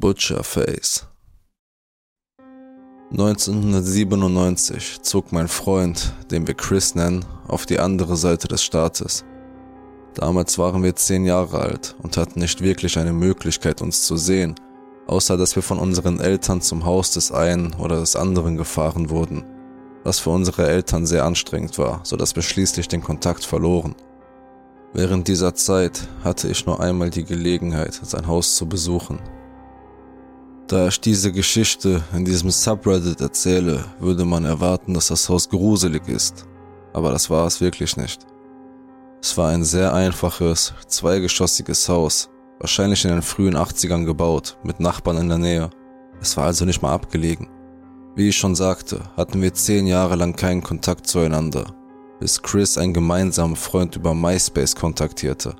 Butcherface 1997 zog mein Freund, den wir Chris nennen, auf die andere Seite des Staates. Damals waren wir zehn Jahre alt und hatten nicht wirklich eine Möglichkeit, uns zu sehen, außer dass wir von unseren Eltern zum Haus des einen oder des anderen gefahren wurden, was für unsere Eltern sehr anstrengend war, so dass wir schließlich den Kontakt verloren. Während dieser Zeit hatte ich nur einmal die Gelegenheit, sein Haus zu besuchen da ich diese Geschichte in diesem Subreddit erzähle, würde man erwarten, dass das Haus gruselig ist. Aber das war es wirklich nicht. Es war ein sehr einfaches, zweigeschossiges Haus, wahrscheinlich in den frühen 80ern gebaut, mit Nachbarn in der Nähe. Es war also nicht mal abgelegen. Wie ich schon sagte, hatten wir zehn Jahre lang keinen Kontakt zueinander, bis Chris einen gemeinsamen Freund über MySpace kontaktierte.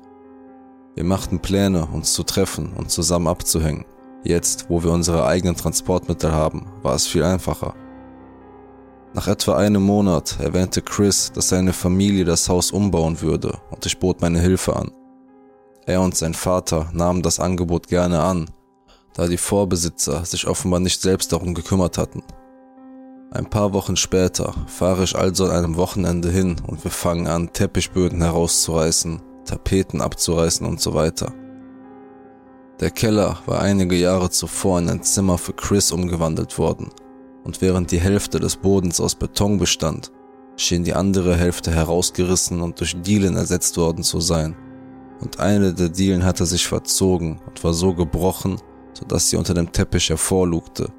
Wir machten Pläne, uns zu treffen und zusammen abzuhängen. Jetzt, wo wir unsere eigenen Transportmittel haben, war es viel einfacher. Nach etwa einem Monat erwähnte Chris, dass seine Familie das Haus umbauen würde und ich bot meine Hilfe an. Er und sein Vater nahmen das Angebot gerne an, da die Vorbesitzer sich offenbar nicht selbst darum gekümmert hatten. Ein paar Wochen später fahre ich also an einem Wochenende hin und wir fangen an, Teppichböden herauszureißen, Tapeten abzureißen und so weiter. Der Keller war einige Jahre zuvor in ein Zimmer für Chris umgewandelt worden, und während die Hälfte des Bodens aus Beton bestand, schien die andere Hälfte herausgerissen und durch Dielen ersetzt worden zu sein, und eine der Dielen hatte sich verzogen und war so gebrochen, sodass sie unter dem Teppich hervorlugte.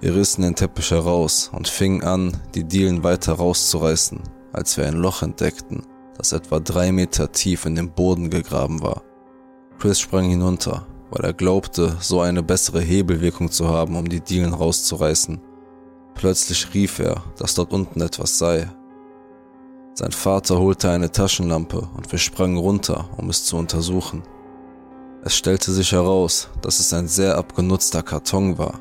Wir rissen den Teppich heraus und fingen an, die Dielen weiter rauszureißen, als wir ein Loch entdeckten, das etwa drei Meter tief in den Boden gegraben war. Chris sprang hinunter weil er glaubte, so eine bessere Hebelwirkung zu haben, um die Dielen rauszureißen. Plötzlich rief er, dass dort unten etwas sei. Sein Vater holte eine Taschenlampe und wir sprangen runter, um es zu untersuchen. Es stellte sich heraus, dass es ein sehr abgenutzter Karton war.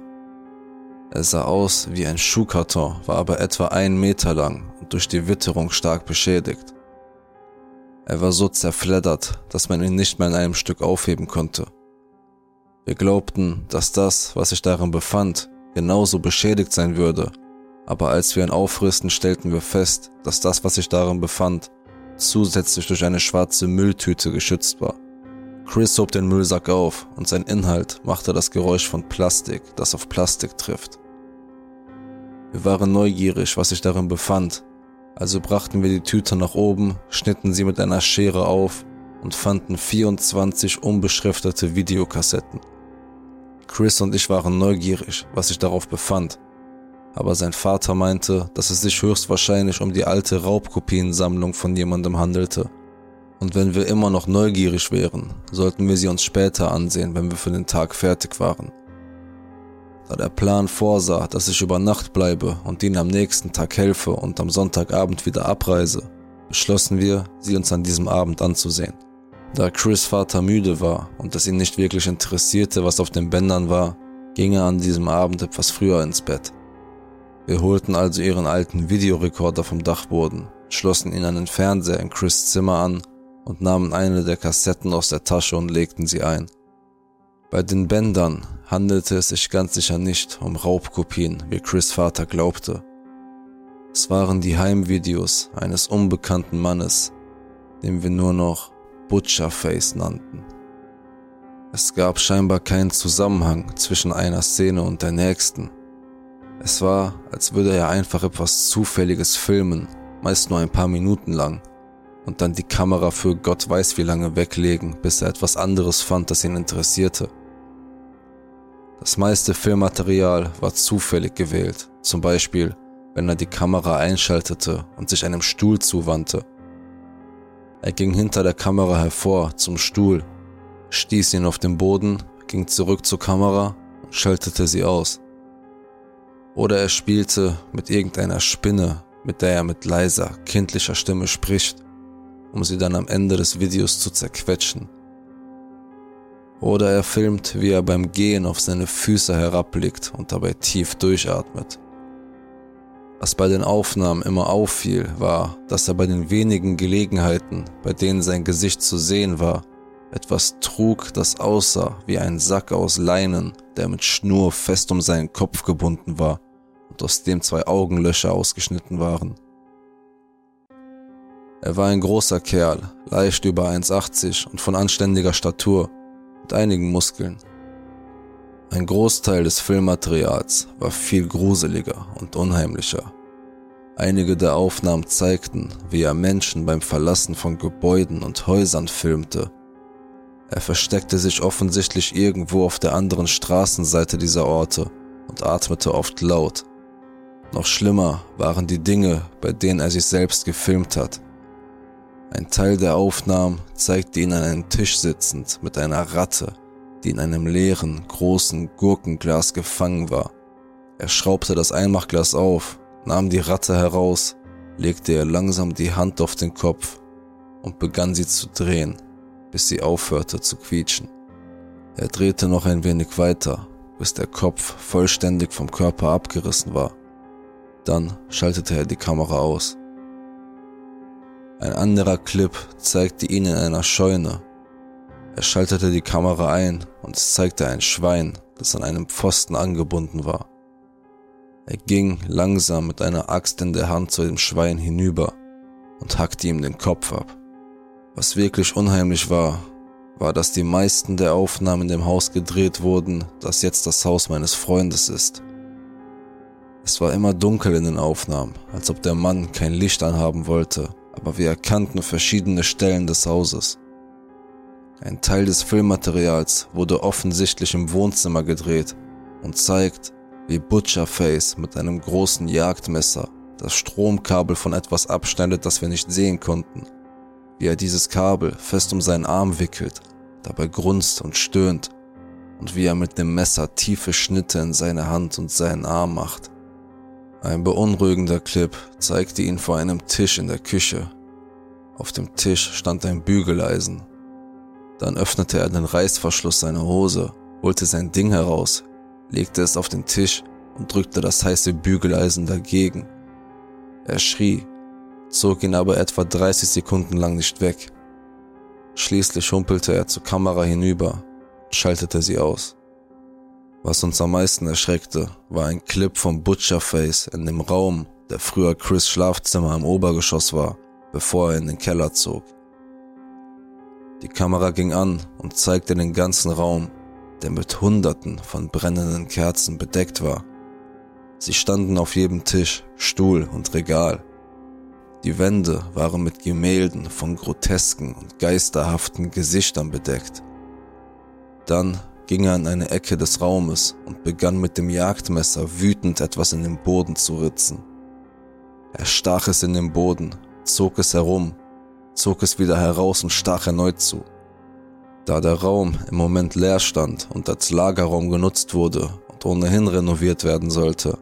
Er sah aus wie ein Schuhkarton, war aber etwa einen Meter lang und durch die Witterung stark beschädigt. Er war so zerfleddert, dass man ihn nicht mehr in einem Stück aufheben konnte. Wir glaubten, dass das, was sich darin befand, genauso beschädigt sein würde, aber als wir ihn aufrissen, stellten wir fest, dass das, was sich darin befand, zusätzlich durch eine schwarze Mülltüte geschützt war. Chris hob den Müllsack auf und sein Inhalt machte das Geräusch von Plastik, das auf Plastik trifft. Wir waren neugierig, was sich darin befand, also brachten wir die Tüte nach oben, schnitten sie mit einer Schere auf und fanden 24 unbeschriftete Videokassetten. Chris und ich waren neugierig, was sich darauf befand. Aber sein Vater meinte, dass es sich höchstwahrscheinlich um die alte Raubkopiensammlung von jemandem handelte. Und wenn wir immer noch neugierig wären, sollten wir sie uns später ansehen, wenn wir für den Tag fertig waren. Da der Plan vorsah, dass ich über Nacht bleibe und ihnen am nächsten Tag helfe und am Sonntagabend wieder abreise, beschlossen wir, sie uns an diesem Abend anzusehen. Da Chris Vater müde war und es ihn nicht wirklich interessierte, was auf den Bändern war, ging er an diesem Abend etwas früher ins Bett. Wir holten also ihren alten Videorekorder vom Dachboden, schlossen ihn an den Fernseher in Chris Zimmer an und nahmen eine der Kassetten aus der Tasche und legten sie ein. Bei den Bändern handelte es sich ganz sicher nicht um Raubkopien, wie Chris Vater glaubte. Es waren die Heimvideos eines unbekannten Mannes, den wir nur noch Butcherface nannten. Es gab scheinbar keinen Zusammenhang zwischen einer Szene und der nächsten. Es war, als würde er einfach etwas Zufälliges filmen, meist nur ein paar Minuten lang, und dann die Kamera für Gott weiß wie lange weglegen, bis er etwas anderes fand, das ihn interessierte. Das meiste Filmmaterial war zufällig gewählt, zum Beispiel, wenn er die Kamera einschaltete und sich einem Stuhl zuwandte er ging hinter der Kamera hervor zum Stuhl, stieß ihn auf den Boden, ging zurück zur Kamera und schaltete sie aus. Oder er spielte mit irgendeiner Spinne, mit der er mit leiser, kindlicher Stimme spricht, um sie dann am Ende des Videos zu zerquetschen. Oder er filmt, wie er beim Gehen auf seine Füße herabblickt und dabei tief durchatmet. Was bei den Aufnahmen immer auffiel, war, dass er bei den wenigen Gelegenheiten, bei denen sein Gesicht zu sehen war, etwas trug, das aussah wie ein Sack aus Leinen, der mit Schnur fest um seinen Kopf gebunden war und aus dem zwei Augenlöcher ausgeschnitten waren. Er war ein großer Kerl, leicht über 1,80 und von anständiger Statur, mit einigen Muskeln. Ein Großteil des Filmmaterials war viel gruseliger und unheimlicher. Einige der Aufnahmen zeigten, wie er Menschen beim Verlassen von Gebäuden und Häusern filmte. Er versteckte sich offensichtlich irgendwo auf der anderen Straßenseite dieser Orte und atmete oft laut. Noch schlimmer waren die Dinge, bei denen er sich selbst gefilmt hat. Ein Teil der Aufnahmen zeigte ihn an einem Tisch sitzend mit einer Ratte, die in einem leeren, großen Gurkenglas gefangen war. Er schraubte das Einmachglas auf nahm die Ratte heraus, legte ihr langsam die Hand auf den Kopf und begann sie zu drehen, bis sie aufhörte zu quietschen. Er drehte noch ein wenig weiter, bis der Kopf vollständig vom Körper abgerissen war. Dann schaltete er die Kamera aus. Ein anderer Clip zeigte ihn in einer Scheune. Er schaltete die Kamera ein und es zeigte ein Schwein, das an einem Pfosten angebunden war. Er ging langsam mit einer Axt in der Hand zu dem Schwein hinüber und hackte ihm den Kopf ab. Was wirklich unheimlich war, war, dass die meisten der Aufnahmen in dem Haus gedreht wurden, das jetzt das Haus meines Freundes ist. Es war immer dunkel in den Aufnahmen, als ob der Mann kein Licht anhaben wollte, aber wir erkannten verschiedene Stellen des Hauses. Ein Teil des Filmmaterials wurde offensichtlich im Wohnzimmer gedreht und zeigt, wie Butcherface mit einem großen Jagdmesser das Stromkabel von etwas abschneidet, das wir nicht sehen konnten. Wie er dieses Kabel fest um seinen Arm wickelt, dabei grunzt und stöhnt und wie er mit dem Messer tiefe Schnitte in seine Hand und seinen Arm macht. Ein beunruhigender Clip zeigte ihn vor einem Tisch in der Küche. Auf dem Tisch stand ein Bügeleisen. Dann öffnete er den Reißverschluss seiner Hose, holte sein Ding heraus, legte es auf den Tisch und drückte das heiße Bügeleisen dagegen. Er schrie, zog ihn aber etwa 30 Sekunden lang nicht weg. Schließlich humpelte er zur Kamera hinüber und schaltete sie aus. Was uns am meisten erschreckte, war ein Clip vom Butcherface in dem Raum, der früher Chris Schlafzimmer im Obergeschoss war, bevor er in den Keller zog. Die Kamera ging an und zeigte den ganzen Raum, der mit Hunderten von brennenden Kerzen bedeckt war. Sie standen auf jedem Tisch, Stuhl und Regal. Die Wände waren mit Gemälden von grotesken und geisterhaften Gesichtern bedeckt. Dann ging er in eine Ecke des Raumes und begann mit dem Jagdmesser wütend etwas in den Boden zu ritzen. Er stach es in den Boden, zog es herum, zog es wieder heraus und stach erneut zu. Da der Raum im Moment leer stand und als Lagerraum genutzt wurde und ohnehin renoviert werden sollte,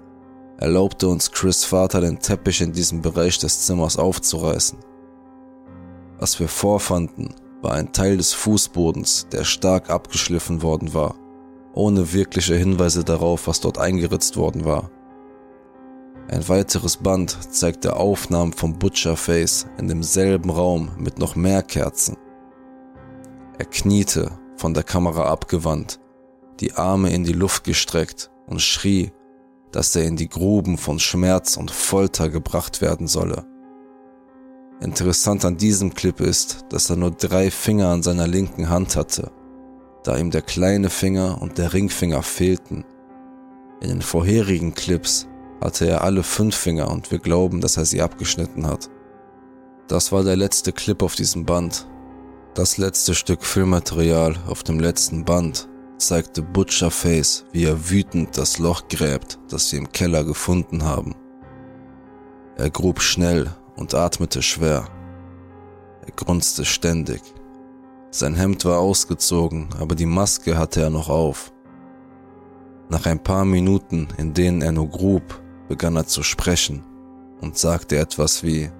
erlaubte uns Chris Vater den Teppich in diesem Bereich des Zimmers aufzureißen. Was wir vorfanden, war ein Teil des Fußbodens, der stark abgeschliffen worden war, ohne wirkliche Hinweise darauf, was dort eingeritzt worden war. Ein weiteres Band zeigte Aufnahmen vom Butcherface in demselben Raum mit noch mehr Kerzen. Er kniete, von der Kamera abgewandt, die Arme in die Luft gestreckt und schrie, dass er in die Gruben von Schmerz und Folter gebracht werden solle. Interessant an diesem Clip ist, dass er nur drei Finger an seiner linken Hand hatte, da ihm der kleine Finger und der Ringfinger fehlten. In den vorherigen Clips hatte er alle fünf Finger und wir glauben, dass er sie abgeschnitten hat. Das war der letzte Clip auf diesem Band das letzte Stück Filmmaterial auf dem letzten Band zeigte Butcherface, wie er wütend das Loch gräbt, das sie im Keller gefunden haben. Er grub schnell und atmete schwer. Er grunzte ständig. Sein Hemd war ausgezogen, aber die Maske hatte er noch auf. Nach ein paar Minuten, in denen er nur grub, begann er zu sprechen und sagte etwas wie,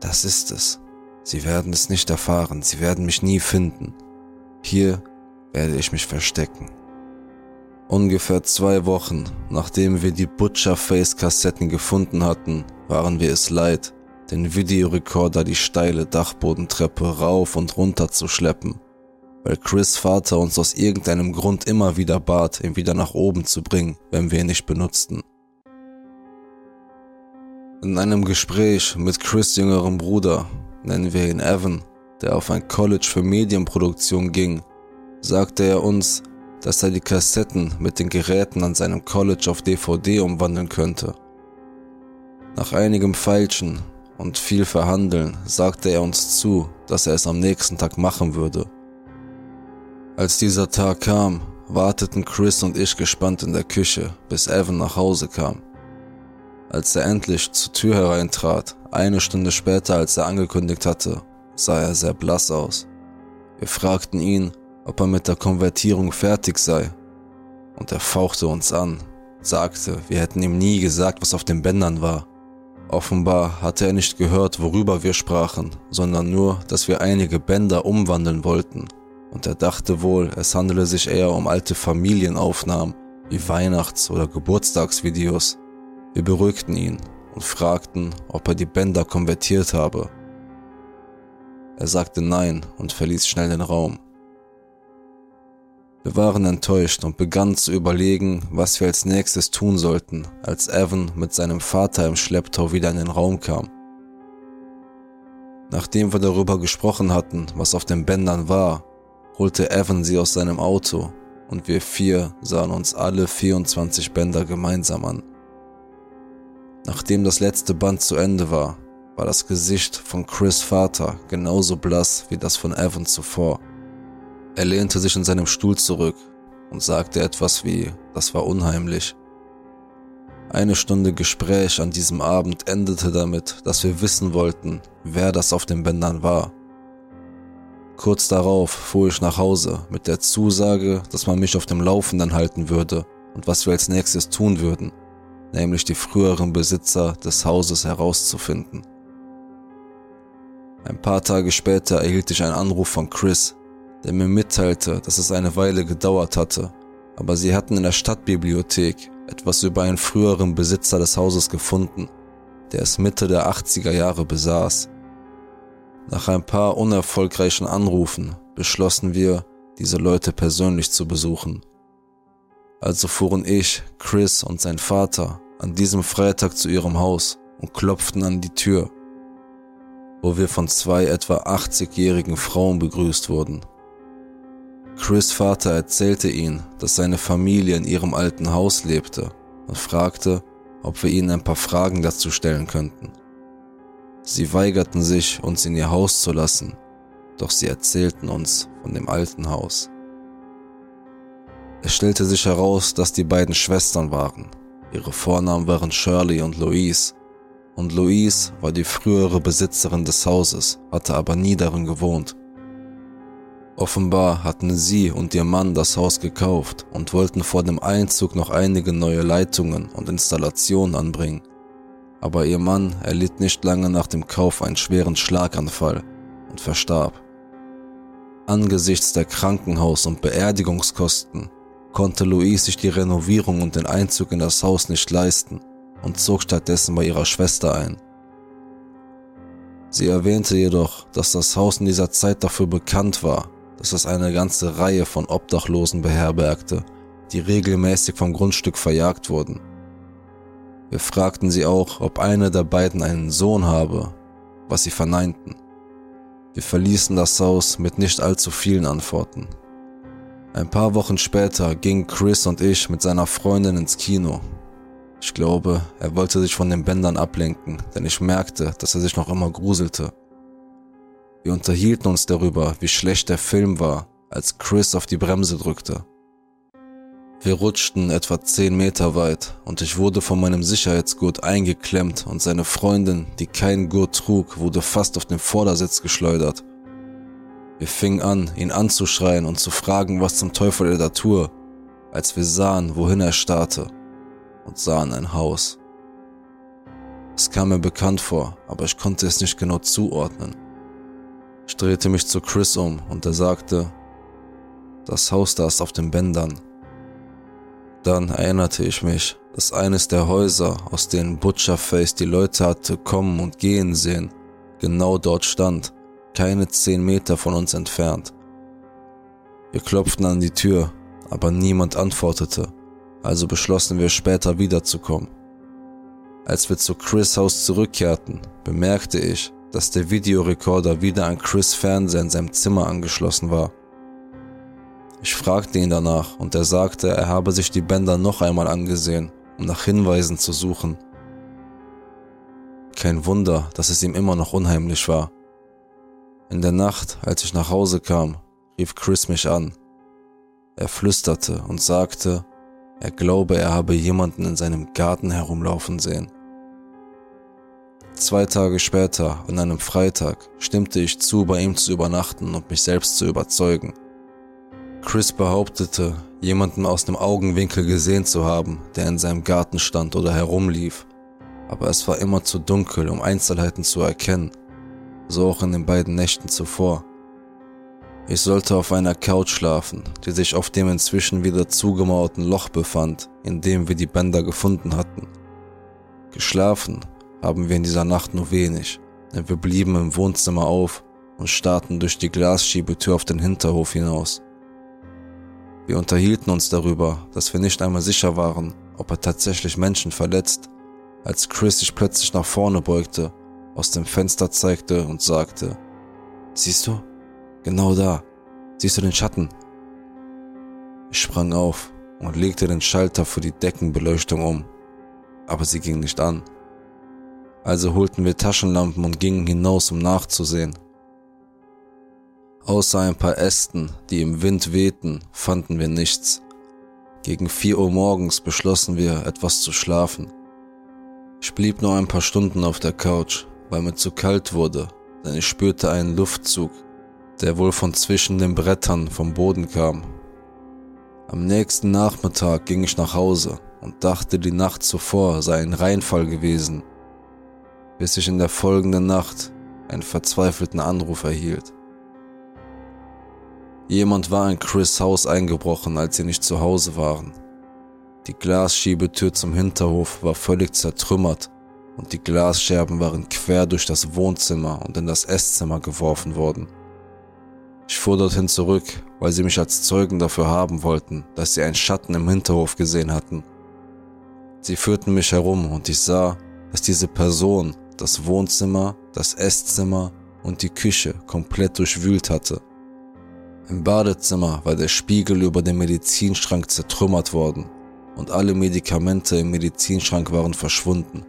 das ist es. Sie werden es nicht erfahren, sie werden mich nie finden. Hier werde ich mich verstecken. Ungefähr zwei Wochen, nachdem wir die Butcherface-Kassetten gefunden hatten, waren wir es leid, den Videorekorder die steile Dachbodentreppe rauf und runter zu schleppen, weil Chris Vater uns aus irgendeinem Grund immer wieder bat, ihn wieder nach oben zu bringen, wenn wir ihn nicht benutzten. In einem Gespräch mit Chris jüngerem Bruder, nennen wir ihn Evan, der auf ein College für Medienproduktion ging, sagte er uns, dass er die Kassetten mit den Geräten an seinem College auf DVD umwandeln könnte. Nach einigem Feilschen und viel Verhandeln sagte er uns zu, dass er es am nächsten Tag machen würde. Als dieser Tag kam, warteten Chris und ich gespannt in der Küche, bis Evan nach Hause kam. Als er endlich zur Tür hereintrat, eine Stunde später als er angekündigt hatte, sah er sehr blass aus. Wir fragten ihn, ob er mit der Konvertierung fertig sei, und er fauchte uns an, sagte, wir hätten ihm nie gesagt, was auf den Bändern war. Offenbar hatte er nicht gehört, worüber wir sprachen, sondern nur, dass wir einige Bänder umwandeln wollten, und er dachte wohl, es handele sich eher um alte Familienaufnahmen, wie Weihnachts- oder Geburtstagsvideos. Wir beruhigten ihn und fragten, ob er die Bänder konvertiert habe. Er sagte nein und verließ schnell den Raum. Wir waren enttäuscht und begannen zu überlegen, was wir als nächstes tun sollten, als Evan mit seinem Vater im Schlepptau wieder in den Raum kam. Nachdem wir darüber gesprochen hatten, was auf den Bändern war, holte Evan sie aus seinem Auto und wir vier sahen uns alle 24 Bänder gemeinsam an. Nachdem das letzte Band zu Ende war, war das Gesicht von Chris Vater genauso blass wie das von Evan zuvor. Er lehnte sich in seinem Stuhl zurück und sagte etwas wie, das war unheimlich. Eine Stunde Gespräch an diesem Abend endete damit, dass wir wissen wollten, wer das auf den Bändern war. Kurz darauf fuhr ich nach Hause mit der Zusage, dass man mich auf dem Laufenden halten würde und was wir als nächstes tun würden nämlich die früheren Besitzer des Hauses herauszufinden. Ein paar Tage später erhielt ich einen Anruf von Chris, der mir mitteilte, dass es eine Weile gedauert hatte, aber sie hatten in der Stadtbibliothek etwas über einen früheren Besitzer des Hauses gefunden, der es Mitte der 80er Jahre besaß. Nach ein paar unerfolgreichen Anrufen beschlossen wir, diese Leute persönlich zu besuchen. Also fuhren ich, Chris und sein Vater an diesem Freitag zu ihrem Haus und klopften an die Tür, wo wir von zwei etwa 80-jährigen Frauen begrüßt wurden. Chris Vater erzählte ihnen, dass seine Familie in ihrem alten Haus lebte und fragte, ob wir ihnen ein paar Fragen dazu stellen könnten. Sie weigerten sich, uns in ihr Haus zu lassen, doch sie erzählten uns von dem alten Haus. Es stellte sich heraus, dass die beiden Schwestern waren. Ihre Vornamen waren Shirley und Louise. Und Louise war die frühere Besitzerin des Hauses, hatte aber nie darin gewohnt. Offenbar hatten sie und ihr Mann das Haus gekauft und wollten vor dem Einzug noch einige neue Leitungen und Installationen anbringen. Aber ihr Mann erlitt nicht lange nach dem Kauf einen schweren Schlaganfall und verstarb. Angesichts der Krankenhaus- und Beerdigungskosten konnte Louise sich die Renovierung und den Einzug in das Haus nicht leisten und zog stattdessen bei ihrer Schwester ein. Sie erwähnte jedoch, dass das Haus in dieser Zeit dafür bekannt war, dass es eine ganze Reihe von Obdachlosen beherbergte, die regelmäßig vom Grundstück verjagt wurden. Wir fragten sie auch, ob eine der beiden einen Sohn habe, was sie verneinten. Wir verließen das Haus mit nicht allzu vielen Antworten. Ein paar Wochen später gingen Chris und ich mit seiner Freundin ins Kino. Ich glaube, er wollte sich von den Bändern ablenken, denn ich merkte, dass er sich noch immer gruselte. Wir unterhielten uns darüber, wie schlecht der Film war, als Chris auf die Bremse drückte. Wir rutschten etwa zehn Meter weit und ich wurde von meinem Sicherheitsgurt eingeklemmt und seine Freundin, die keinen Gurt trug, wurde fast auf den Vordersitz geschleudert. Wir fingen an, ihn anzuschreien und zu fragen, was zum Teufel er da tue, als wir sahen, wohin er starrte und sahen ein Haus. Es kam mir bekannt vor, aber ich konnte es nicht genau zuordnen. Ich drehte mich zu Chris um und er sagte, das Haus da ist auf den Bändern. Dann erinnerte ich mich, dass eines der Häuser, aus denen Butcherface die Leute hatte kommen und gehen sehen, genau dort stand, keine zehn Meter von uns entfernt. Wir klopften an die Tür, aber niemand antwortete, also beschlossen wir später wiederzukommen. Als wir zu Chris Haus zurückkehrten, bemerkte ich, dass der Videorekorder wieder an Chris Fernseher in seinem Zimmer angeschlossen war. Ich fragte ihn danach und er sagte, er habe sich die Bänder noch einmal angesehen, um nach Hinweisen zu suchen. Kein Wunder, dass es ihm immer noch unheimlich war. In der Nacht, als ich nach Hause kam, rief Chris mich an. Er flüsterte und sagte, er glaube, er habe jemanden in seinem Garten herumlaufen sehen. Zwei Tage später, an einem Freitag, stimmte ich zu, bei ihm zu übernachten und mich selbst zu überzeugen. Chris behauptete, jemanden aus dem Augenwinkel gesehen zu haben, der in seinem Garten stand oder herumlief, aber es war immer zu dunkel, um Einzelheiten zu erkennen, so auch in den beiden Nächten zuvor. Ich sollte auf einer Couch schlafen, die sich auf dem inzwischen wieder zugemauerten Loch befand, in dem wir die Bänder gefunden hatten. Geschlafen haben wir in dieser Nacht nur wenig, denn wir blieben im Wohnzimmer auf und starrten durch die Glasschiebetür auf den Hinterhof hinaus. Wir unterhielten uns darüber, dass wir nicht einmal sicher waren, ob er tatsächlich Menschen verletzt, als Chris sich plötzlich nach vorne beugte, aus dem Fenster zeigte und sagte, Siehst du? Genau da. Siehst du den Schatten? Ich sprang auf und legte den Schalter für die Deckenbeleuchtung um, aber sie ging nicht an. Also holten wir Taschenlampen und gingen hinaus, um nachzusehen. Außer ein paar Ästen, die im Wind wehten, fanden wir nichts. Gegen vier Uhr morgens beschlossen wir, etwas zu schlafen. Ich blieb nur ein paar Stunden auf der Couch, weil mir zu kalt wurde, denn ich spürte einen Luftzug, der wohl von zwischen den Brettern vom Boden kam. Am nächsten Nachmittag ging ich nach Hause und dachte, die Nacht zuvor sei ein Reinfall gewesen, bis ich in der folgenden Nacht einen verzweifelten Anruf erhielt. Jemand war in Chris Haus eingebrochen, als sie nicht zu Hause waren. Die Glasschiebetür zum Hinterhof war völlig zertrümmert und die Glasscherben waren quer durch das Wohnzimmer und in das Esszimmer geworfen worden. Ich fuhr dorthin zurück, weil sie mich als Zeugen dafür haben wollten, dass sie einen Schatten im Hinterhof gesehen hatten. Sie führten mich herum und ich sah, dass diese Person das Wohnzimmer, das Esszimmer und die Küche komplett durchwühlt hatte. Im Badezimmer war der Spiegel über dem Medizinschrank zertrümmert worden und alle Medikamente im Medizinschrank waren verschwunden.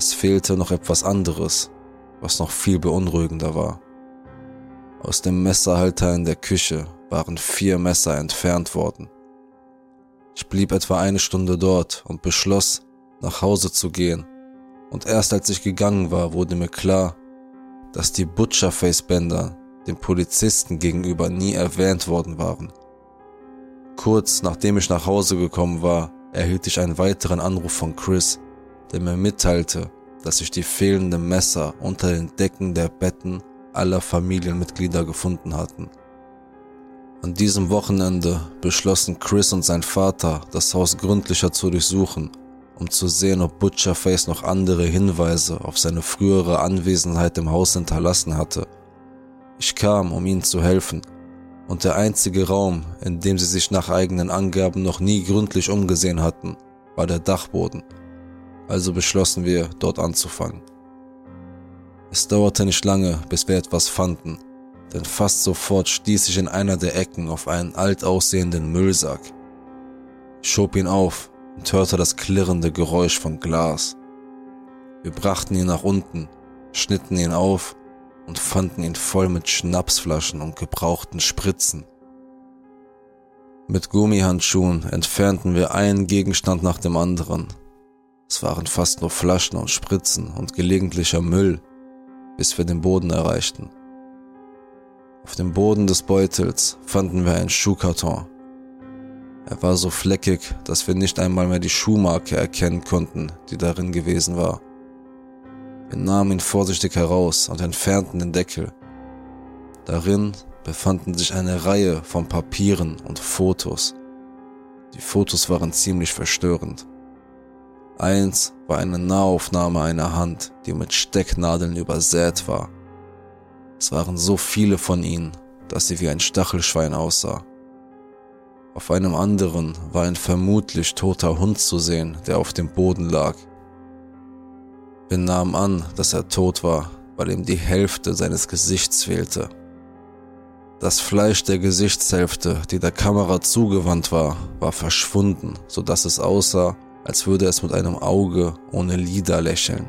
Es fehlte noch etwas anderes, was noch viel beunruhigender war. Aus dem Messerhalter in der Küche waren vier Messer entfernt worden. Ich blieb etwa eine Stunde dort und beschloss, nach Hause zu gehen. Und erst als ich gegangen war, wurde mir klar, dass die Butcherface-Bänder den Polizisten gegenüber nie erwähnt worden waren. Kurz nachdem ich nach Hause gekommen war, erhielt ich einen weiteren Anruf von Chris, der mir mitteilte, dass sich die fehlenden Messer unter den Decken der Betten aller Familienmitglieder gefunden hatten. An diesem Wochenende beschlossen Chris und sein Vater, das Haus gründlicher zu durchsuchen, um zu sehen, ob Butcherface noch andere Hinweise auf seine frühere Anwesenheit im Haus hinterlassen hatte ich kam, um ihnen zu helfen, und der einzige Raum, in dem sie sich nach eigenen Angaben noch nie gründlich umgesehen hatten, war der Dachboden. Also beschlossen wir, dort anzufangen. Es dauerte nicht lange, bis wir etwas fanden, denn fast sofort stieß ich in einer der Ecken auf einen alt aussehenden Müllsack. Ich schob ihn auf und hörte das klirrende Geräusch von Glas. Wir brachten ihn nach unten, schnitten ihn auf und fanden ihn voll mit Schnapsflaschen und gebrauchten Spritzen. Mit Gummihandschuhen entfernten wir einen Gegenstand nach dem anderen. Es waren fast nur Flaschen und Spritzen und gelegentlicher Müll, bis wir den Boden erreichten. Auf dem Boden des Beutels fanden wir einen Schuhkarton. Er war so fleckig, dass wir nicht einmal mehr die Schuhmarke erkennen konnten, die darin gewesen war. Wir nahmen ihn vorsichtig heraus und entfernten den Deckel. Darin befanden sich eine Reihe von Papieren und Fotos. Die Fotos waren ziemlich verstörend. Eins war eine Nahaufnahme einer Hand, die mit Stecknadeln übersät war. Es waren so viele von ihnen, dass sie wie ein Stachelschwein aussah. Auf einem anderen war ein vermutlich toter Hund zu sehen, der auf dem Boden lag. Wir nahmen an, dass er tot war, weil ihm die Hälfte seines Gesichts fehlte. Das Fleisch der Gesichtshälfte, die der Kamera zugewandt war, war verschwunden, so dass es aussah, als würde es mit einem Auge ohne Lider lächeln.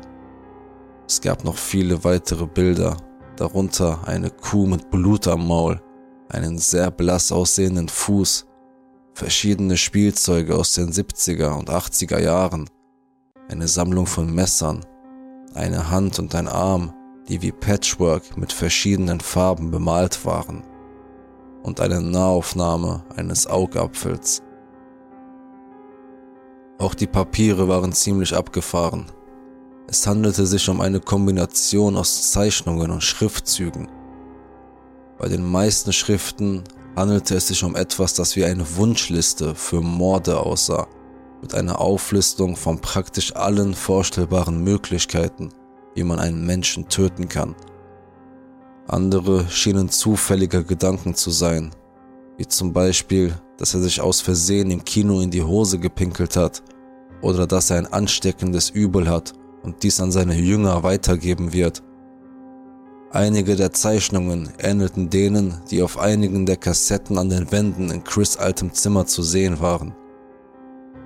Es gab noch viele weitere Bilder, darunter eine Kuh mit Blut am Maul, einen sehr blass aussehenden Fuß, verschiedene Spielzeuge aus den 70er und 80er Jahren, eine Sammlung von Messern, eine Hand und ein Arm, die wie Patchwork mit verschiedenen Farben bemalt waren, und eine Nahaufnahme eines Augapfels. Auch die Papiere waren ziemlich abgefahren. Es handelte sich um eine Kombination aus Zeichnungen und Schriftzügen. Bei den meisten Schriften handelte es sich um etwas, das wie eine Wunschliste für Morde aussah, mit einer Auflistung von praktisch allen vorstellbaren Möglichkeiten, wie man einen Menschen töten kann. Andere schienen zufälliger Gedanken zu sein, wie zum Beispiel, dass er sich aus Versehen im Kino in die Hose gepinkelt hat oder dass er ein ansteckendes Übel hat und dies an seine Jünger weitergeben wird Einige der Zeichnungen ähnelten denen, die auf einigen der Kassetten an den Wänden in Chris altem Zimmer zu sehen waren.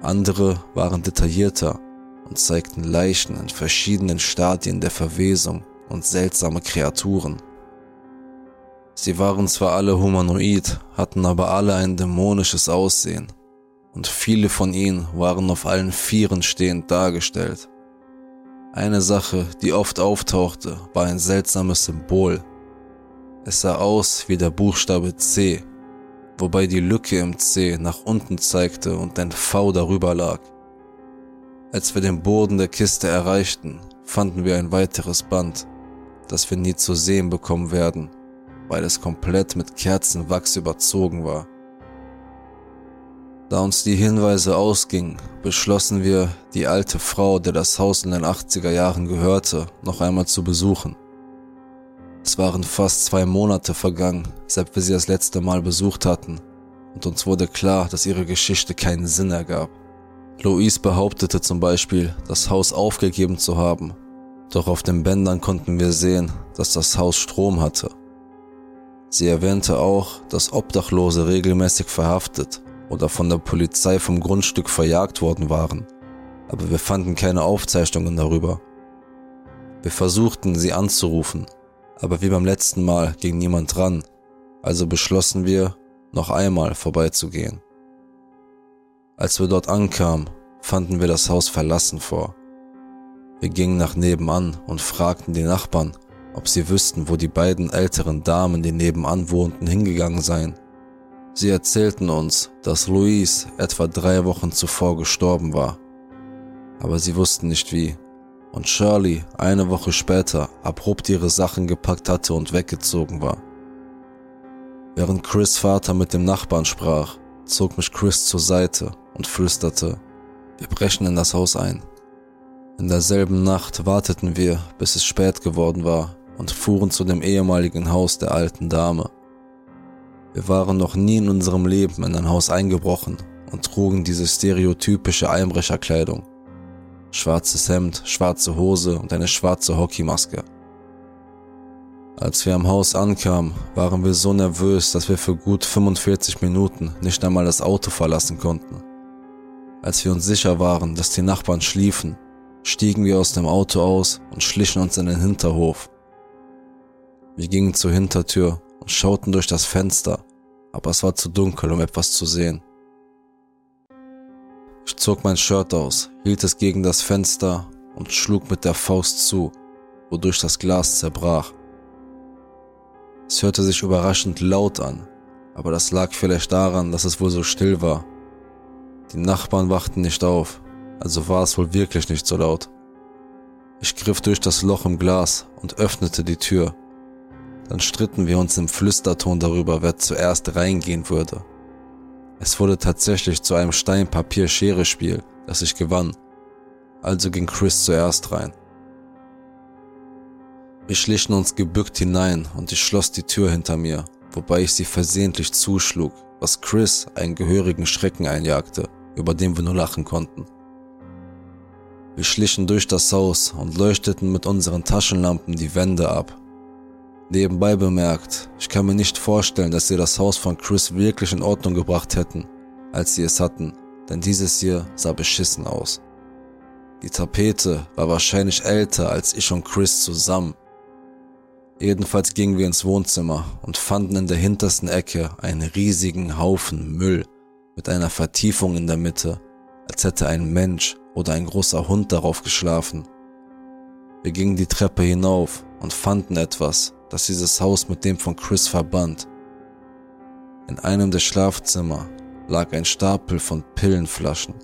Andere waren detaillierter und zeigten Leichen in verschiedenen Stadien der Verwesung und seltsame Kreaturen. Sie waren zwar alle humanoid, hatten aber alle ein dämonisches Aussehen, und viele von ihnen waren auf allen Vieren stehend dargestellt. Eine Sache, die oft auftauchte, war ein seltsames Symbol. Es sah aus wie der Buchstabe C, wobei die Lücke im C nach unten zeigte und ein V darüber lag. Als wir den Boden der Kiste erreichten, fanden wir ein weiteres Band, das wir nie zu sehen bekommen werden, weil es komplett mit Kerzenwachs überzogen war. Da uns die Hinweise ausgingen, beschlossen wir, die alte Frau, der das Haus in den 80er Jahren gehörte, noch einmal zu besuchen. Es waren fast zwei Monate vergangen, seit wir sie das letzte Mal besucht hatten, und uns wurde klar, dass ihre Geschichte keinen Sinn ergab. Louise behauptete zum Beispiel, das Haus aufgegeben zu haben, doch auf den Bändern konnten wir sehen, dass das Haus Strom hatte. Sie erwähnte auch, dass Obdachlose regelmäßig verhaftet oder von der Polizei vom Grundstück verjagt worden waren, aber wir fanden keine Aufzeichnungen darüber. Wir versuchten, sie anzurufen, aber wie beim letzten Mal ging niemand dran, also beschlossen wir, noch einmal vorbeizugehen. Als wir dort ankamen, fanden wir das Haus verlassen vor. Wir gingen nach nebenan und fragten die Nachbarn, ob sie wüssten, wo die beiden älteren Damen, die nebenan wohnten, hingegangen seien. Sie erzählten uns, dass Louise etwa drei Wochen zuvor gestorben war. Aber sie wussten nicht wie. Und Shirley eine Woche später abrupt ihre Sachen gepackt hatte und weggezogen war. Während Chris Vater mit dem Nachbarn sprach, zog mich Chris zur Seite und flüsterte, wir brechen in das Haus ein. In derselben Nacht warteten wir, bis es spät geworden war und fuhren zu dem ehemaligen Haus der alten Dame. Wir waren noch nie in unserem Leben in ein Haus eingebrochen und trugen diese stereotypische Einbrecherkleidung. Schwarzes Hemd, schwarze Hose und eine schwarze Hockeymaske. Als wir am Haus ankamen, waren wir so nervös, dass wir für gut 45 Minuten nicht einmal das Auto verlassen konnten. Als wir uns sicher waren, dass die Nachbarn schliefen, stiegen wir aus dem Auto aus und schlichen uns in den Hinterhof. Wir gingen zur Hintertür und schauten durch das Fenster, aber es war zu dunkel, um etwas zu sehen. Ich zog mein Shirt aus, hielt es gegen das Fenster und schlug mit der Faust zu, wodurch das Glas zerbrach. Es hörte sich überraschend laut an, aber das lag vielleicht daran, dass es wohl so still war. Die Nachbarn wachten nicht auf, also war es wohl wirklich nicht so laut. Ich griff durch das Loch im Glas und öffnete die Tür. Dann stritten wir uns im Flüsterton darüber, wer zuerst reingehen würde. Es wurde tatsächlich zu einem Stein-Papier-Schere-Spiel, das ich gewann. Also ging Chris zuerst rein. Wir schlichen uns gebückt hinein und ich schloss die Tür hinter mir, wobei ich sie versehentlich zuschlug, was Chris einen gehörigen Schrecken einjagte, über den wir nur lachen konnten. Wir schlichen durch das Haus und leuchteten mit unseren Taschenlampen die Wände ab. Nebenbei bemerkt, ich kann mir nicht vorstellen, dass sie das Haus von Chris wirklich in Ordnung gebracht hätten, als sie es hatten, denn dieses hier sah beschissen aus. Die Tapete war wahrscheinlich älter als ich und Chris zusammen Jedenfalls gingen wir ins Wohnzimmer und fanden in der hintersten Ecke einen riesigen Haufen Müll mit einer Vertiefung in der Mitte, als hätte ein Mensch oder ein großer Hund darauf geschlafen. Wir gingen die Treppe hinauf und fanden etwas, das dieses Haus mit dem von Chris verband. In einem der Schlafzimmer lag ein Stapel von Pillenflaschen.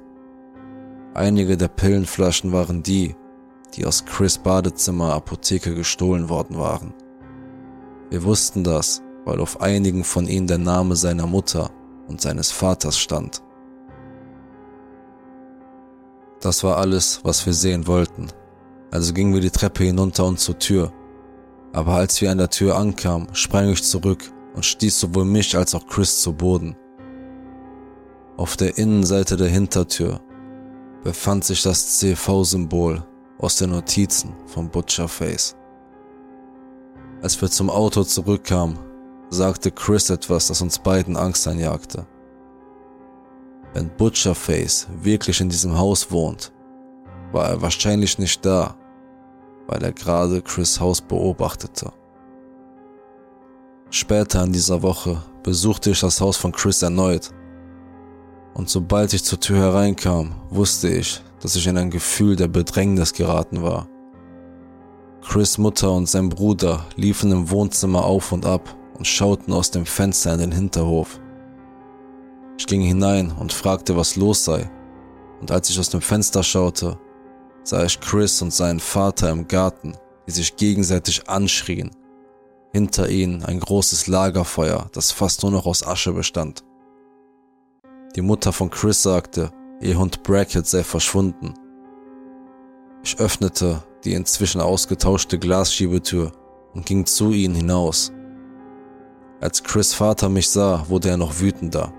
Einige der Pillenflaschen waren die, die aus Chris Badezimmer Apotheke gestohlen worden waren. Wir wussten das, weil auf einigen von ihnen der Name seiner Mutter und seines Vaters stand. Das war alles, was wir sehen wollten. Also gingen wir die Treppe hinunter und zur Tür. Aber als wir an der Tür ankamen, sprang ich zurück und stieß sowohl mich als auch Chris zu Boden. Auf der Innenseite der Hintertür befand sich das CV-Symbol aus den Notizen von Butcher Face. Als wir zum Auto zurückkamen, sagte Chris etwas, das uns beiden Angst einjagte. Wenn Butcherface wirklich in diesem Haus wohnt, war er wahrscheinlich nicht da, weil er gerade Chris Haus beobachtete. Später in dieser Woche besuchte ich das Haus von Chris erneut. Und sobald ich zur Tür hereinkam, wusste ich, dass ich in ein Gefühl der Bedrängnis geraten war. Chris Mutter und sein Bruder liefen im Wohnzimmer auf und ab und schauten aus dem Fenster in den Hinterhof. Ich ging hinein und fragte, was los sei, und als ich aus dem Fenster schaute, sah ich Chris und seinen Vater im Garten, die sich gegenseitig anschrien. Hinter ihnen ein großes Lagerfeuer, das fast nur noch aus Asche bestand. Die Mutter von Chris sagte, ihr Hund Brackett sei verschwunden. Ich öffnete die inzwischen ausgetauschte Glasschiebetür und ging zu ihnen hinaus. Als Chris Vater mich sah, wurde er noch wütender.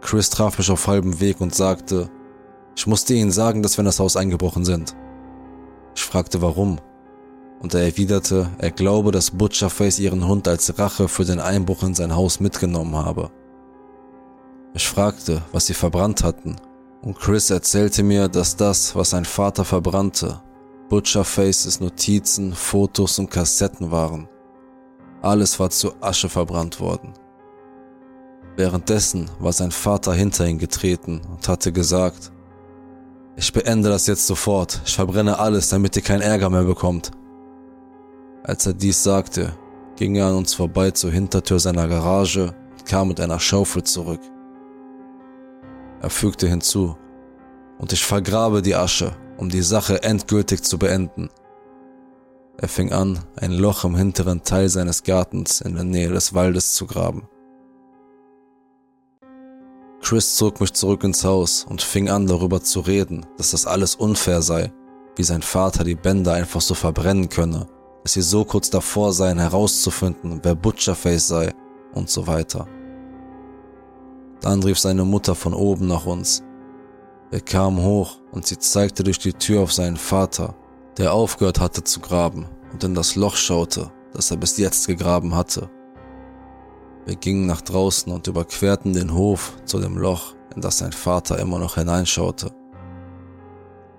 Chris traf mich auf halbem Weg und sagte, ich musste ihnen sagen, dass wir in das Haus eingebrochen sind. Ich fragte warum, und er erwiderte, er glaube, dass Butcherface ihren Hund als Rache für den Einbruch in sein Haus mitgenommen habe. Ich fragte, was sie verbrannt hatten, und Chris erzählte mir, dass das, was sein Vater verbrannte, Butcherfaces Notizen, Fotos und Kassetten waren. Alles war zu Asche verbrannt worden. Währenddessen war sein Vater hinter ihn getreten und hatte gesagt, ich beende das jetzt sofort, ich verbrenne alles, damit ihr keinen Ärger mehr bekommt. Als er dies sagte, ging er an uns vorbei zur Hintertür seiner Garage und kam mit einer Schaufel zurück. Er fügte hinzu, und ich vergrabe die Asche um die Sache endgültig zu beenden. Er fing an, ein Loch im hinteren Teil seines Gartens in der Nähe des Waldes zu graben. Chris zog mich zurück ins Haus und fing an darüber zu reden, dass das alles unfair sei, wie sein Vater die Bänder einfach so verbrennen könne, dass sie so kurz davor seien herauszufinden, wer Butcherface sei und so weiter. Dann rief seine Mutter von oben nach uns er kam hoch und sie zeigte durch die Tür auf seinen Vater, der aufgehört hatte zu graben und in das Loch schaute, das er bis jetzt gegraben hatte. Wir gingen nach draußen und überquerten den Hof zu dem Loch, in das sein Vater immer noch hineinschaute.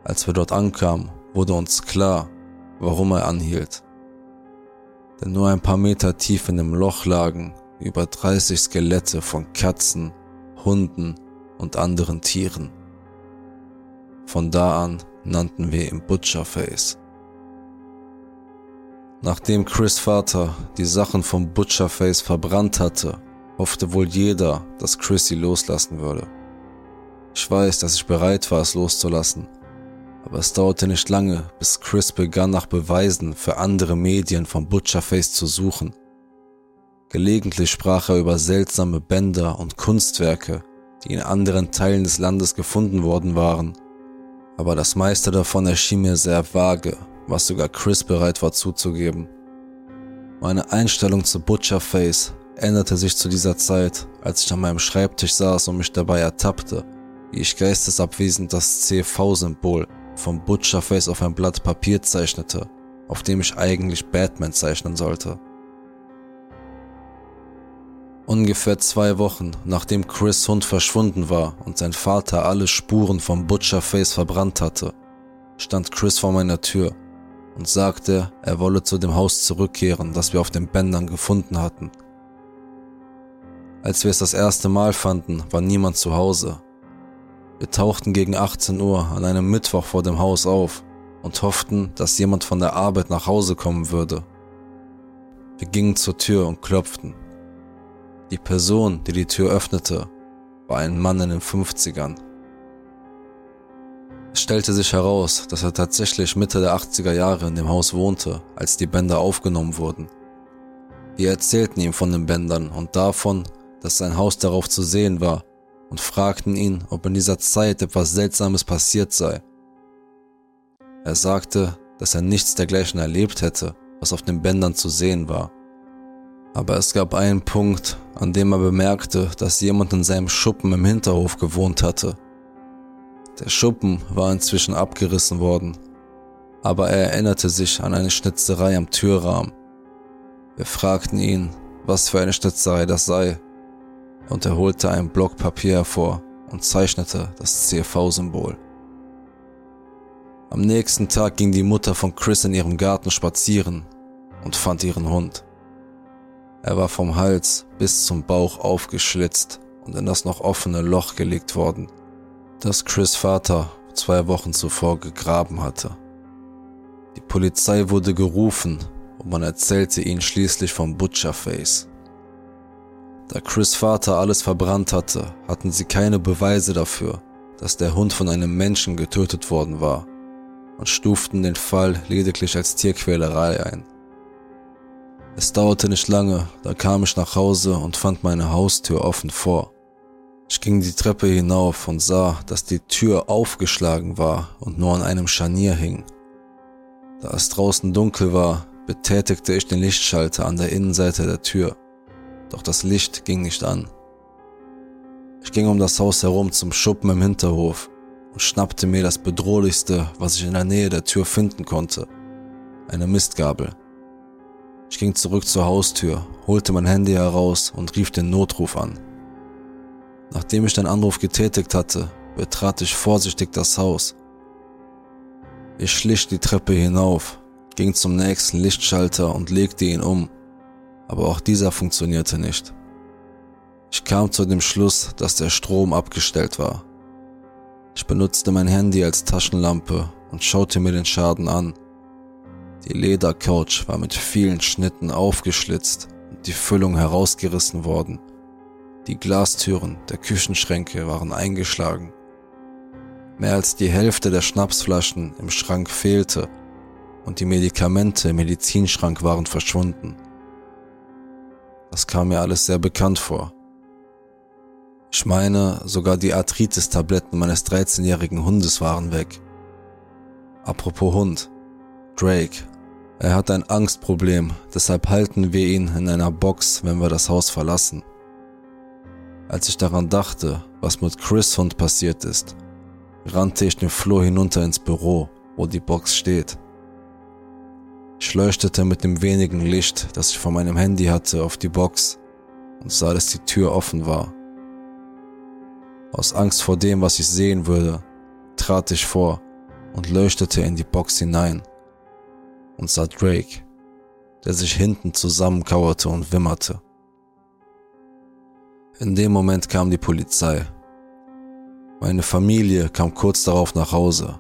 Als wir dort ankamen, wurde uns klar, warum er anhielt. Denn nur ein paar Meter tief in dem Loch lagen über 30 Skelette von Katzen, Hunden und anderen Tieren. Von da an nannten wir ihn Butcherface. Nachdem Chris Vater die Sachen vom Butcherface verbrannt hatte, hoffte wohl jeder, dass Chris sie loslassen würde. Ich weiß, dass ich bereit war, es loszulassen, aber es dauerte nicht lange, bis Chris begann nach Beweisen für andere Medien von Butcherface zu suchen. Gelegentlich sprach er über seltsame Bänder und Kunstwerke, die in anderen Teilen des Landes gefunden worden waren, aber das meiste davon erschien mir sehr vage, was sogar Chris bereit war zuzugeben. Meine Einstellung zu Butcherface änderte sich zu dieser Zeit, als ich an meinem Schreibtisch saß und mich dabei ertappte, wie ich geistesabwesend das CV-Symbol vom Butcherface auf ein Blatt Papier zeichnete, auf dem ich eigentlich Batman zeichnen sollte. Ungefähr zwei Wochen nachdem Chris Hund verschwunden war und sein Vater alle Spuren vom Butcherface verbrannt hatte, stand Chris vor meiner Tür und sagte, er wolle zu dem Haus zurückkehren, das wir auf den Bändern gefunden hatten. Als wir es das erste Mal fanden, war niemand zu Hause. Wir tauchten gegen 18 Uhr an einem Mittwoch vor dem Haus auf und hofften, dass jemand von der Arbeit nach Hause kommen würde. Wir gingen zur Tür und klopften. Die Person, die die Tür öffnete, war ein Mann in den 50ern. Es stellte sich heraus, dass er tatsächlich Mitte der 80er Jahre in dem Haus wohnte, als die Bänder aufgenommen wurden. Wir erzählten ihm von den Bändern und davon, dass sein Haus darauf zu sehen war und fragten ihn, ob in dieser Zeit etwas Seltsames passiert sei. Er sagte, dass er nichts dergleichen erlebt hätte, was auf den Bändern zu sehen war. Aber es gab einen Punkt, an dem er bemerkte, dass jemand in seinem Schuppen im Hinterhof gewohnt hatte. Der Schuppen war inzwischen abgerissen worden, aber er erinnerte sich an eine Schnitzerei am Türrahmen. Wir fragten ihn, was für eine Schnitzerei das sei, und er holte ein Block Papier hervor und zeichnete das CFV-Symbol. Am nächsten Tag ging die Mutter von Chris in ihrem Garten spazieren und fand ihren Hund. Er war vom Hals bis zum Bauch aufgeschlitzt und in das noch offene Loch gelegt worden, das Chris Vater zwei Wochen zuvor gegraben hatte. Die Polizei wurde gerufen und man erzählte ihnen schließlich vom Butcherface. Da Chris Vater alles verbrannt hatte, hatten sie keine Beweise dafür, dass der Hund von einem Menschen getötet worden war und stuften den Fall lediglich als Tierquälerei ein. Es dauerte nicht lange, da kam ich nach Hause und fand meine Haustür offen vor. Ich ging die Treppe hinauf und sah, dass die Tür aufgeschlagen war und nur an einem Scharnier hing. Da es draußen dunkel war, betätigte ich den Lichtschalter an der Innenseite der Tür, doch das Licht ging nicht an. Ich ging um das Haus herum zum Schuppen im Hinterhof und schnappte mir das Bedrohlichste, was ich in der Nähe der Tür finden konnte, eine Mistgabel. Ich ging zurück zur Haustür, holte mein Handy heraus und rief den Notruf an. Nachdem ich den Anruf getätigt hatte, betrat ich vorsichtig das Haus. Ich schlich die Treppe hinauf, ging zum nächsten Lichtschalter und legte ihn um, aber auch dieser funktionierte nicht. Ich kam zu dem Schluss, dass der Strom abgestellt war. Ich benutzte mein Handy als Taschenlampe und schaute mir den Schaden an. Die Ledercouch war mit vielen Schnitten aufgeschlitzt und die Füllung herausgerissen worden. Die Glastüren der Küchenschränke waren eingeschlagen. Mehr als die Hälfte der Schnapsflaschen im Schrank fehlte und die Medikamente im Medizinschrank waren verschwunden. Das kam mir alles sehr bekannt vor. Ich meine, sogar die Arthritis-Tabletten meines 13-jährigen Hundes waren weg. Apropos Hund. Drake er hat ein Angstproblem, deshalb halten wir ihn in einer Box, wenn wir das Haus verlassen. Als ich daran dachte, was mit Chris Hund passiert ist, rannte ich den Flur hinunter ins Büro, wo die Box steht. Ich leuchtete mit dem wenigen Licht, das ich von meinem Handy hatte, auf die Box und sah, dass die Tür offen war. Aus Angst vor dem, was ich sehen würde, trat ich vor und leuchtete in die Box hinein und sah Drake, der sich hinten zusammenkauerte und wimmerte. In dem Moment kam die Polizei. Meine Familie kam kurz darauf nach Hause.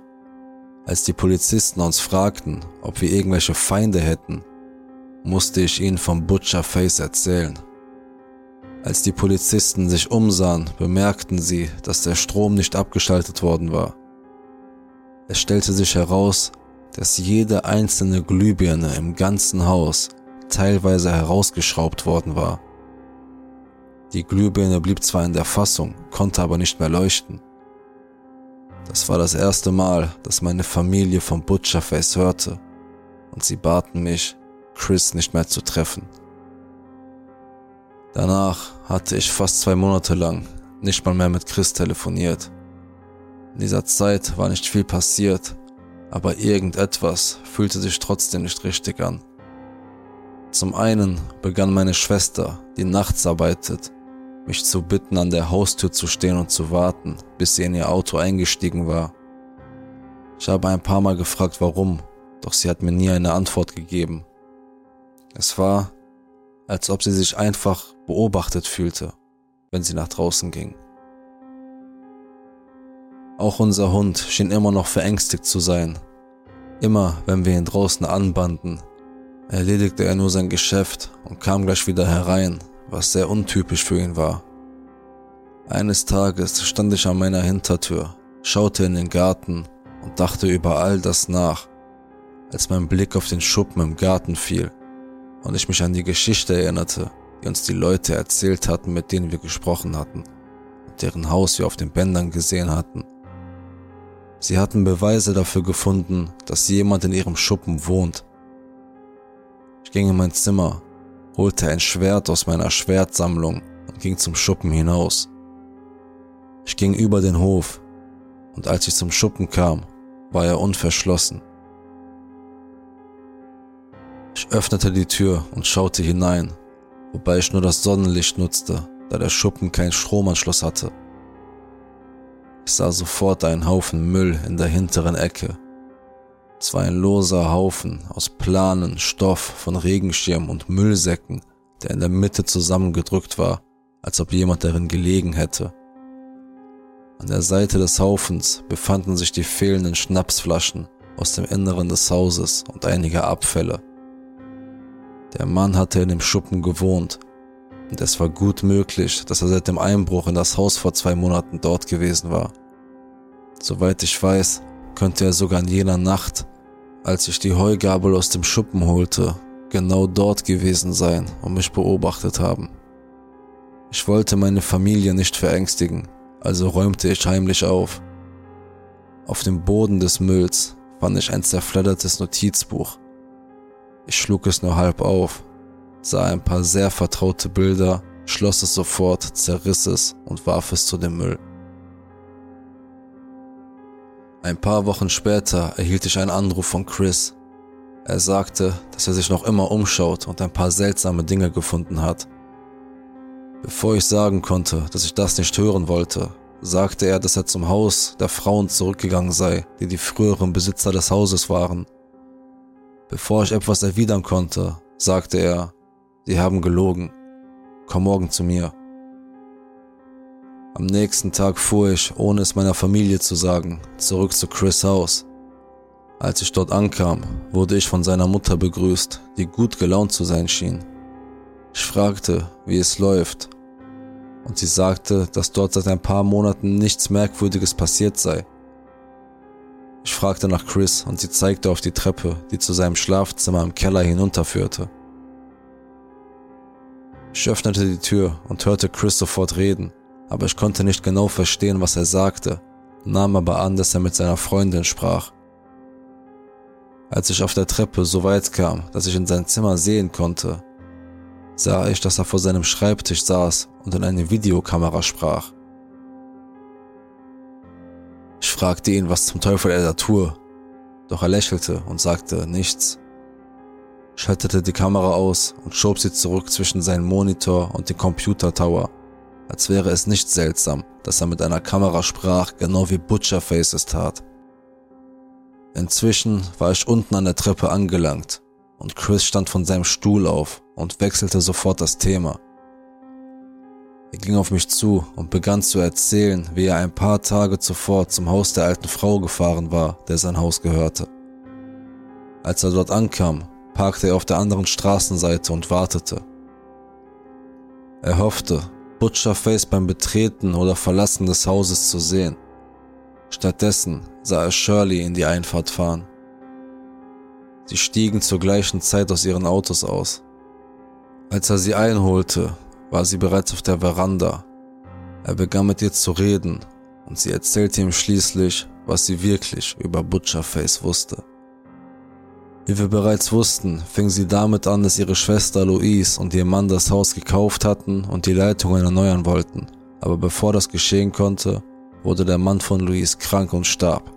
Als die Polizisten uns fragten, ob wir irgendwelche Feinde hätten, musste ich ihnen vom Butcher Face erzählen. Als die Polizisten sich umsahen, bemerkten sie, dass der Strom nicht abgeschaltet worden war. Es stellte sich heraus, dass jede einzelne Glühbirne im ganzen Haus teilweise herausgeschraubt worden war. Die Glühbirne blieb zwar in der Fassung, konnte aber nicht mehr leuchten. Das war das erste Mal, dass meine Familie vom Butcherface hörte und sie baten mich, Chris nicht mehr zu treffen. Danach hatte ich fast zwei Monate lang nicht mal mehr mit Chris telefoniert. In dieser Zeit war nicht viel passiert, aber irgendetwas fühlte sich trotzdem nicht richtig an. Zum einen begann meine Schwester, die nachts arbeitet, mich zu bitten, an der Haustür zu stehen und zu warten, bis sie in ihr Auto eingestiegen war. Ich habe ein paar Mal gefragt, warum, doch sie hat mir nie eine Antwort gegeben. Es war, als ob sie sich einfach beobachtet fühlte, wenn sie nach draußen ging. Auch unser Hund schien immer noch verängstigt zu sein. Immer, wenn wir ihn draußen anbanden, erledigte er nur sein Geschäft und kam gleich wieder herein, was sehr untypisch für ihn war. Eines Tages stand ich an meiner Hintertür, schaute in den Garten und dachte über all das nach, als mein Blick auf den Schuppen im Garten fiel und ich mich an die Geschichte erinnerte, die uns die Leute erzählt hatten, mit denen wir gesprochen hatten und deren Haus wir auf den Bändern gesehen hatten. Sie hatten Beweise dafür gefunden, dass jemand in ihrem Schuppen wohnt. Ich ging in mein Zimmer, holte ein Schwert aus meiner Schwertsammlung und ging zum Schuppen hinaus. Ich ging über den Hof, und als ich zum Schuppen kam, war er unverschlossen. Ich öffnete die Tür und schaute hinein, wobei ich nur das Sonnenlicht nutzte, da der Schuppen keinen Stromanschluss hatte. Ich sah sofort einen Haufen Müll in der hinteren Ecke. Es war ein loser Haufen aus Planen, Stoff von Regenschirmen und Müllsäcken, der in der Mitte zusammengedrückt war, als ob jemand darin gelegen hätte. An der Seite des Haufens befanden sich die fehlenden Schnapsflaschen aus dem Inneren des Hauses und einige Abfälle. Der Mann hatte in dem Schuppen gewohnt und es war gut möglich, dass er seit dem Einbruch in das Haus vor zwei Monaten dort gewesen war. Soweit ich weiß, könnte er sogar in jener Nacht, als ich die Heugabel aus dem Schuppen holte, genau dort gewesen sein und mich beobachtet haben. Ich wollte meine Familie nicht verängstigen, also räumte ich heimlich auf. Auf dem Boden des Mülls fand ich ein zerfleddertes Notizbuch. Ich schlug es nur halb auf sah ein paar sehr vertraute Bilder, schloss es sofort, zerriss es und warf es zu dem Müll. Ein paar Wochen später erhielt ich einen Anruf von Chris. Er sagte, dass er sich noch immer umschaut und ein paar seltsame Dinge gefunden hat. Bevor ich sagen konnte, dass ich das nicht hören wollte, sagte er, dass er zum Haus der Frauen zurückgegangen sei, die die früheren Besitzer des Hauses waren. Bevor ich etwas erwidern konnte, sagte er, Sie haben gelogen. Komm morgen zu mir. Am nächsten Tag fuhr ich, ohne es meiner Familie zu sagen, zurück zu Chris Haus. Als ich dort ankam, wurde ich von seiner Mutter begrüßt, die gut gelaunt zu sein schien. Ich fragte, wie es läuft, und sie sagte, dass dort seit ein paar Monaten nichts Merkwürdiges passiert sei. Ich fragte nach Chris und sie zeigte auf die Treppe, die zu seinem Schlafzimmer im Keller hinunterführte. Ich öffnete die Tür und hörte Chris sofort reden, aber ich konnte nicht genau verstehen, was er sagte, nahm aber an, dass er mit seiner Freundin sprach. Als ich auf der Treppe so weit kam, dass ich in sein Zimmer sehen konnte, sah ich, dass er vor seinem Schreibtisch saß und in eine Videokamera sprach. Ich fragte ihn, was zum Teufel er da tue, doch er lächelte und sagte nichts schaltete die Kamera aus und schob sie zurück zwischen seinen Monitor und den Computer-Tower, als wäre es nicht seltsam, dass er mit einer Kamera sprach, genau wie Butcherface es tat. Inzwischen war ich unten an der Treppe angelangt und Chris stand von seinem Stuhl auf und wechselte sofort das Thema. Er ging auf mich zu und begann zu erzählen, wie er ein paar Tage zuvor zum Haus der alten Frau gefahren war, der sein Haus gehörte. Als er dort ankam, parkte er auf der anderen Straßenseite und wartete. Er hoffte, Butcherface beim Betreten oder Verlassen des Hauses zu sehen. Stattdessen sah er Shirley in die Einfahrt fahren. Sie stiegen zur gleichen Zeit aus ihren Autos aus. Als er sie einholte, war sie bereits auf der Veranda. Er begann mit ihr zu reden und sie erzählte ihm schließlich, was sie wirklich über Butcherface wusste. Wie wir bereits wussten, fing sie damit an, dass ihre Schwester Louise und ihr Mann das Haus gekauft hatten und die Leitungen erneuern wollten. Aber bevor das geschehen konnte, wurde der Mann von Louise krank und starb.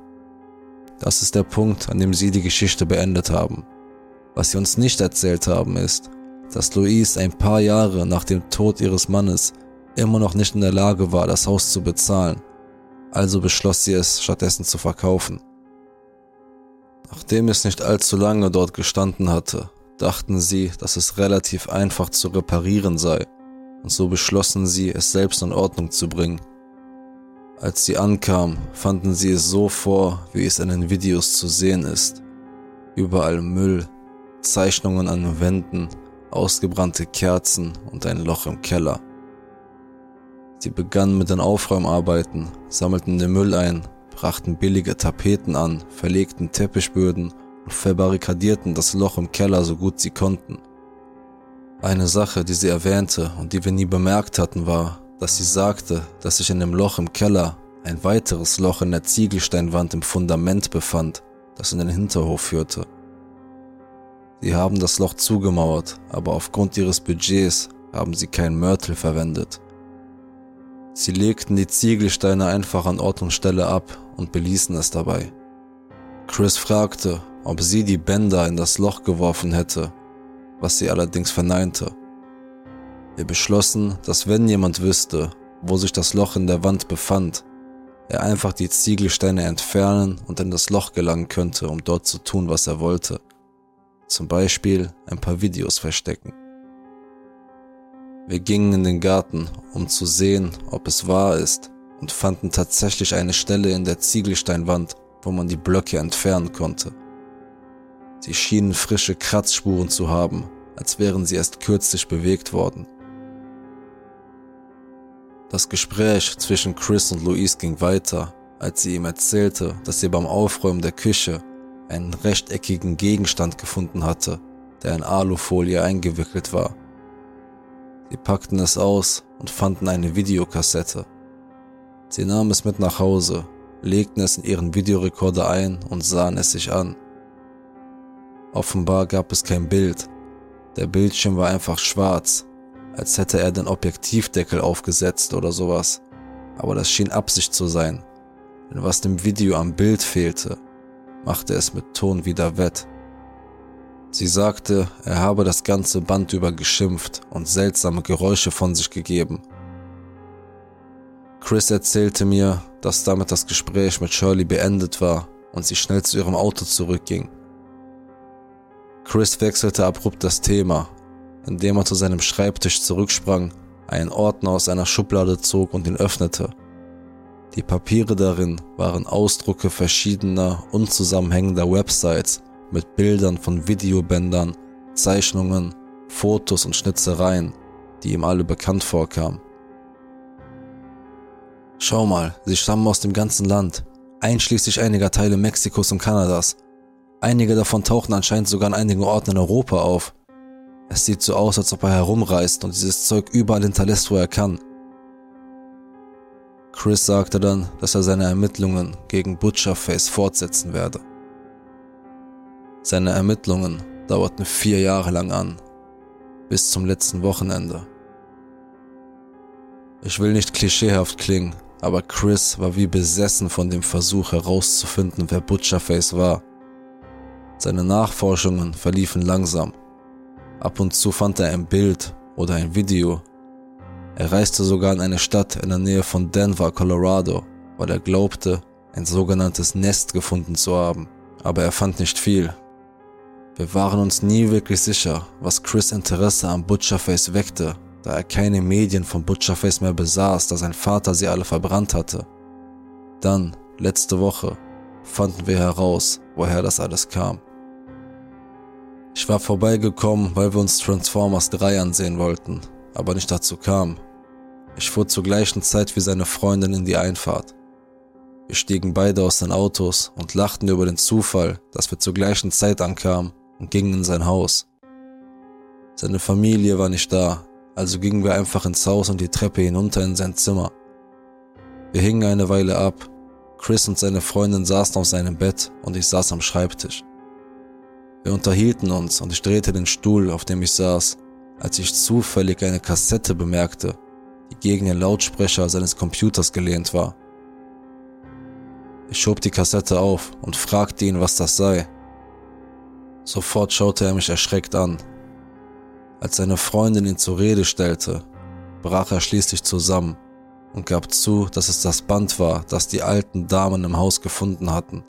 Das ist der Punkt, an dem sie die Geschichte beendet haben. Was sie uns nicht erzählt haben, ist, dass Louise ein paar Jahre nach dem Tod ihres Mannes immer noch nicht in der Lage war, das Haus zu bezahlen. Also beschloss sie es stattdessen zu verkaufen. Nachdem es nicht allzu lange dort gestanden hatte, dachten sie, dass es relativ einfach zu reparieren sei, und so beschlossen sie, es selbst in Ordnung zu bringen. Als sie ankam, fanden sie es so vor, wie es in den Videos zu sehen ist. Überall Müll, Zeichnungen an den Wänden, ausgebrannte Kerzen und ein Loch im Keller. Sie begannen mit den Aufräumarbeiten, sammelten den Müll ein, brachten billige Tapeten an, verlegten Teppichböden und verbarrikadierten das Loch im Keller so gut sie konnten. Eine Sache, die sie erwähnte und die wir nie bemerkt hatten, war, dass sie sagte, dass sich in dem Loch im Keller ein weiteres Loch in der Ziegelsteinwand im Fundament befand, das in den Hinterhof führte. Sie haben das Loch zugemauert, aber aufgrund ihres Budgets haben sie kein Mörtel verwendet. Sie legten die Ziegelsteine einfach an Ort und Stelle ab und beließen es dabei. Chris fragte, ob sie die Bänder in das Loch geworfen hätte, was sie allerdings verneinte. Wir beschlossen, dass wenn jemand wüsste, wo sich das Loch in der Wand befand, er einfach die Ziegelsteine entfernen und in das Loch gelangen könnte, um dort zu tun, was er wollte. Zum Beispiel ein paar Videos verstecken. Wir gingen in den Garten, um zu sehen, ob es wahr ist, und fanden tatsächlich eine Stelle in der Ziegelsteinwand, wo man die Blöcke entfernen konnte. Sie schienen frische Kratzspuren zu haben, als wären sie erst kürzlich bewegt worden. Das Gespräch zwischen Chris und Louise ging weiter, als sie ihm erzählte, dass sie beim Aufräumen der Küche einen rechteckigen Gegenstand gefunden hatte, der in Alufolie eingewickelt war Sie packten es aus und fanden eine Videokassette. Sie nahmen es mit nach Hause, legten es in ihren Videorekorder ein und sahen es sich an. Offenbar gab es kein Bild. Der Bildschirm war einfach schwarz, als hätte er den Objektivdeckel aufgesetzt oder sowas. Aber das schien Absicht zu sein, denn was dem Video am Bild fehlte, machte es mit Ton wieder wett. Sie sagte, er habe das ganze Band über geschimpft und seltsame Geräusche von sich gegeben. Chris erzählte mir, dass damit das Gespräch mit Shirley beendet war und sie schnell zu ihrem Auto zurückging. Chris wechselte abrupt das Thema, indem er zu seinem Schreibtisch zurücksprang, einen Ordner aus einer Schublade zog und ihn öffnete. Die Papiere darin waren Ausdrucke verschiedener, unzusammenhängender Websites mit Bildern von Videobändern, Zeichnungen, Fotos und Schnitzereien, die ihm alle bekannt vorkamen. Schau mal, sie stammen aus dem ganzen Land, einschließlich einiger Teile Mexikos und Kanadas. Einige davon tauchen anscheinend sogar an einigen Orten in Europa auf. Es sieht so aus, als ob er herumreist und dieses Zeug überall hinterlässt, wo er kann. Chris sagte dann, dass er seine Ermittlungen gegen Butcherface fortsetzen werde. Seine Ermittlungen dauerten vier Jahre lang an, bis zum letzten Wochenende. Ich will nicht klischeehaft klingen, aber Chris war wie besessen von dem Versuch herauszufinden, wer Butcherface war. Seine Nachforschungen verliefen langsam. Ab und zu fand er ein Bild oder ein Video. Er reiste sogar in eine Stadt in der Nähe von Denver, Colorado, weil er glaubte, ein sogenanntes Nest gefunden zu haben. Aber er fand nicht viel wir waren uns nie wirklich sicher, was Chris Interesse am Butcherface weckte, da er keine Medien von Butcherface mehr besaß, da sein Vater sie alle verbrannt hatte. Dann, letzte Woche, fanden wir heraus, woher das alles kam. Ich war vorbeigekommen, weil wir uns Transformers 3 ansehen wollten, aber nicht dazu kam. Ich fuhr zur gleichen Zeit wie seine Freundin in die Einfahrt. Wir stiegen beide aus den Autos und lachten über den Zufall, dass wir zur gleichen Zeit ankamen und ging in sein Haus. Seine Familie war nicht da, also gingen wir einfach ins Haus und die Treppe hinunter in sein Zimmer. Wir hingen eine Weile ab. Chris und seine Freundin saßen auf seinem Bett und ich saß am Schreibtisch. Wir unterhielten uns und ich drehte den Stuhl, auf dem ich saß, als ich zufällig eine Kassette bemerkte, die gegen den Lautsprecher seines Computers gelehnt war. Ich schob die Kassette auf und fragte ihn, was das sei. Sofort schaute er mich erschreckt an. Als seine Freundin ihn zur Rede stellte, brach er schließlich zusammen und gab zu, dass es das Band war, das die alten Damen im Haus gefunden hatten.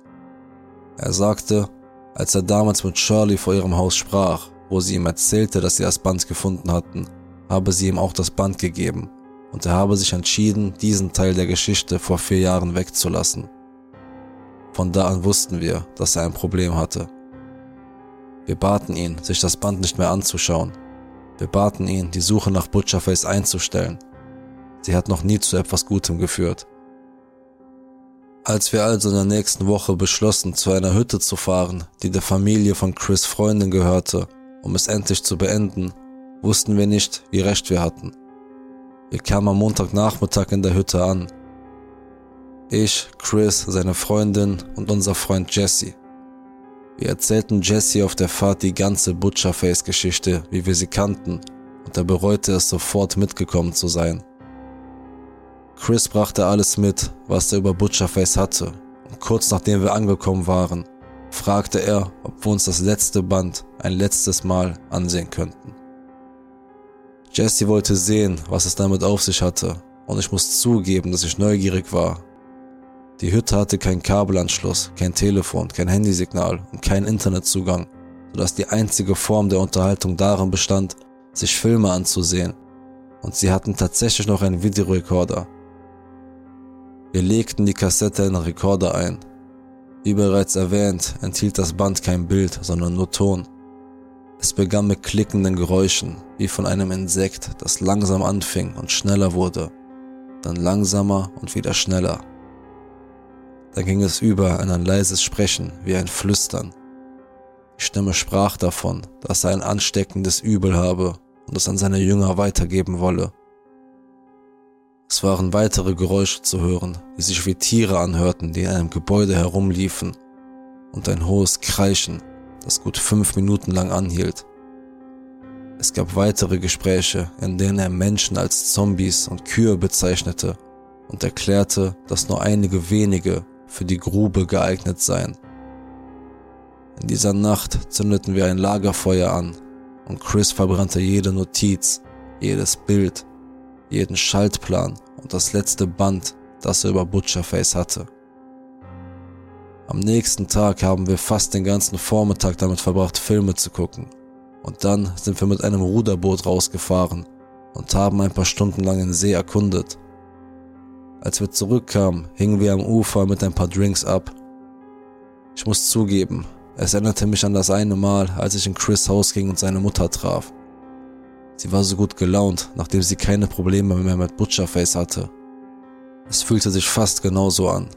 Er sagte, als er damals mit Shirley vor ihrem Haus sprach, wo sie ihm erzählte, dass sie das Band gefunden hatten, habe sie ihm auch das Band gegeben und er habe sich entschieden, diesen Teil der Geschichte vor vier Jahren wegzulassen. Von da an wussten wir, dass er ein Problem hatte. Wir baten ihn, sich das Band nicht mehr anzuschauen. Wir baten ihn, die Suche nach Butcherface einzustellen. Sie hat noch nie zu etwas Gutem geführt. Als wir also in der nächsten Woche beschlossen, zu einer Hütte zu fahren, die der Familie von Chris Freundin gehörte, um es endlich zu beenden, wussten wir nicht, wie recht wir hatten. Wir kamen am Montagnachmittag in der Hütte an. Ich, Chris, seine Freundin und unser Freund Jesse. Wir erzählten Jesse auf der Fahrt die ganze Butcherface-Geschichte, wie wir sie kannten, und er bereute es sofort mitgekommen zu sein. Chris brachte alles mit, was er über Butcherface hatte, und kurz nachdem wir angekommen waren, fragte er, ob wir uns das letzte Band ein letztes Mal ansehen könnten. Jesse wollte sehen, was es damit auf sich hatte, und ich muss zugeben, dass ich neugierig war. Die Hütte hatte keinen Kabelanschluss, kein Telefon, kein Handysignal und keinen Internetzugang, sodass die einzige Form der Unterhaltung darin bestand, sich Filme anzusehen. Und sie hatten tatsächlich noch einen Videorekorder, wir legten die Kassette in den Rekorder ein. Wie bereits erwähnt, enthielt das Band kein Bild, sondern nur Ton. Es begann mit klickenden Geräuschen, wie von einem Insekt, das langsam anfing und schneller wurde, dann langsamer und wieder schneller. Dann ging es über in ein leises Sprechen, wie ein Flüstern. Die Stimme sprach davon, dass er ein ansteckendes Übel habe und es an seine Jünger weitergeben wolle. Es waren weitere Geräusche zu hören, die sich wie Tiere anhörten, die in einem Gebäude herumliefen, und ein hohes Kreischen, das gut fünf Minuten lang anhielt. Es gab weitere Gespräche, in denen er Menschen als Zombies und Kühe bezeichnete und erklärte, dass nur einige wenige für die Grube geeignet seien. In dieser Nacht zündeten wir ein Lagerfeuer an und Chris verbrannte jede Notiz, jedes Bild, jeden Schaltplan und das letzte Band, das er über Butcherface hatte. Am nächsten Tag haben wir fast den ganzen Vormittag damit verbracht, Filme zu gucken. Und dann sind wir mit einem Ruderboot rausgefahren und haben ein paar Stunden lang den See erkundet. Als wir zurückkamen, hingen wir am Ufer mit ein paar Drinks ab. Ich muss zugeben, es erinnerte mich an das eine Mal, als ich in Chris Haus ging und seine Mutter traf. Sie war so gut gelaunt, nachdem sie keine Probleme mehr mit Butcherface hatte. Es fühlte sich fast genauso an.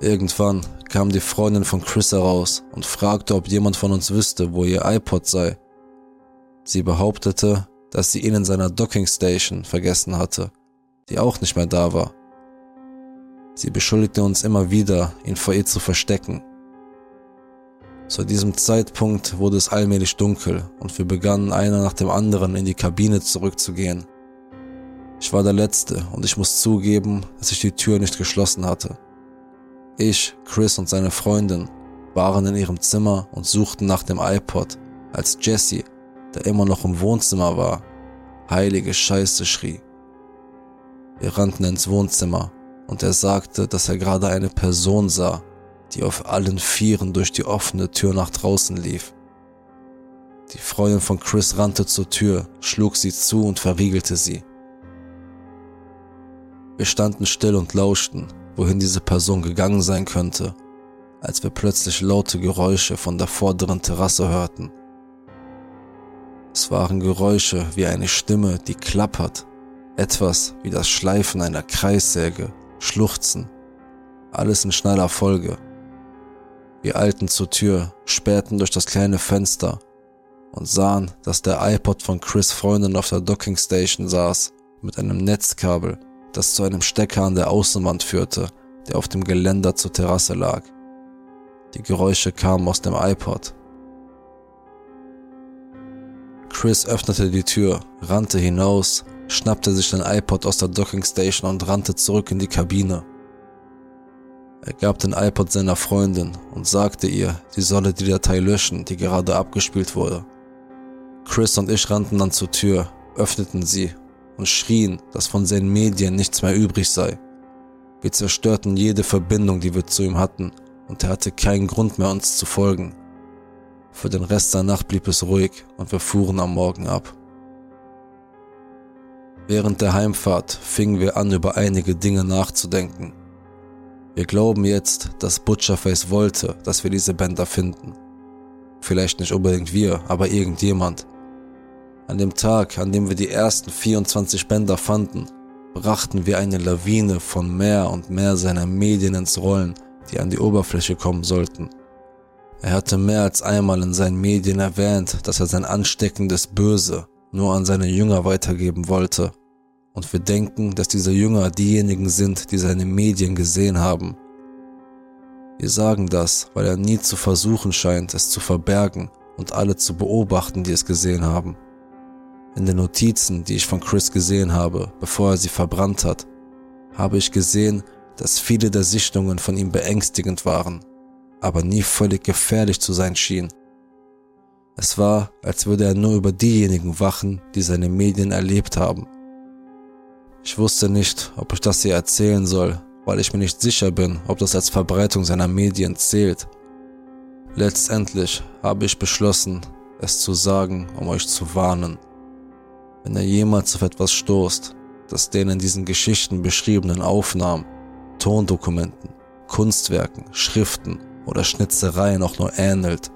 Irgendwann kam die Freundin von Chris heraus und fragte, ob jemand von uns wüsste, wo ihr iPod sei. Sie behauptete, dass sie ihn in seiner Docking Station vergessen hatte, die auch nicht mehr da war. Sie beschuldigte uns immer wieder, ihn vor ihr zu verstecken zu diesem Zeitpunkt wurde es allmählich dunkel und wir begannen einer nach dem anderen in die Kabine zurückzugehen. Ich war der Letzte und ich muss zugeben, dass ich die Tür nicht geschlossen hatte. Ich, Chris und seine Freundin waren in ihrem Zimmer und suchten nach dem iPod, als Jesse, der immer noch im Wohnzimmer war, heilige Scheiße schrie. Wir rannten ins Wohnzimmer und er sagte, dass er gerade eine Person sah, die auf allen Vieren durch die offene Tür nach draußen lief. Die Freundin von Chris rannte zur Tür, schlug sie zu und verriegelte sie. Wir standen still und lauschten, wohin diese Person gegangen sein könnte, als wir plötzlich laute Geräusche von der vorderen Terrasse hörten. Es waren Geräusche wie eine Stimme, die klappert, etwas wie das Schleifen einer Kreissäge, Schluchzen, alles in schneller Folge. Wir eilten zur Tür, spähten durch das kleine Fenster und sahen, dass der iPod von Chris Freundin auf der Docking Station saß, mit einem Netzkabel, das zu einem Stecker an der Außenwand führte, der auf dem Geländer zur Terrasse lag. Die Geräusche kamen aus dem iPod. Chris öffnete die Tür, rannte hinaus, schnappte sich den iPod aus der Docking Station und rannte zurück in die Kabine. Er gab den iPod seiner Freundin und sagte ihr, sie solle die Datei löschen, die gerade abgespielt wurde. Chris und ich rannten dann zur Tür, öffneten sie und schrien, dass von seinen Medien nichts mehr übrig sei. Wir zerstörten jede Verbindung, die wir zu ihm hatten, und er hatte keinen Grund mehr, uns zu folgen. Für den Rest der Nacht blieb es ruhig und wir fuhren am Morgen ab. Während der Heimfahrt fingen wir an, über einige Dinge nachzudenken. Wir glauben jetzt, dass Butcherface wollte, dass wir diese Bänder finden. Vielleicht nicht unbedingt wir, aber irgendjemand. An dem Tag, an dem wir die ersten 24 Bänder fanden, brachten wir eine Lawine von mehr und mehr seiner Medien ins Rollen, die an die Oberfläche kommen sollten. Er hatte mehr als einmal in seinen Medien erwähnt, dass er sein ansteckendes Böse nur an seine Jünger weitergeben wollte. Und wir denken, dass diese Jünger diejenigen sind, die seine Medien gesehen haben. Wir sagen das, weil er nie zu versuchen scheint, es zu verbergen und alle zu beobachten, die es gesehen haben. In den Notizen, die ich von Chris gesehen habe, bevor er sie verbrannt hat, habe ich gesehen, dass viele der Sichtungen von ihm beängstigend waren, aber nie völlig gefährlich zu sein schienen. Es war, als würde er nur über diejenigen wachen, die seine Medien erlebt haben. Ich wusste nicht, ob ich das hier erzählen soll, weil ich mir nicht sicher bin, ob das als Verbreitung seiner Medien zählt. Letztendlich habe ich beschlossen, es zu sagen, um euch zu warnen. Wenn er jemals auf etwas stoßt, das den in diesen Geschichten beschriebenen Aufnahmen, Tondokumenten, Kunstwerken, Schriften oder Schnitzereien auch nur ähnelt,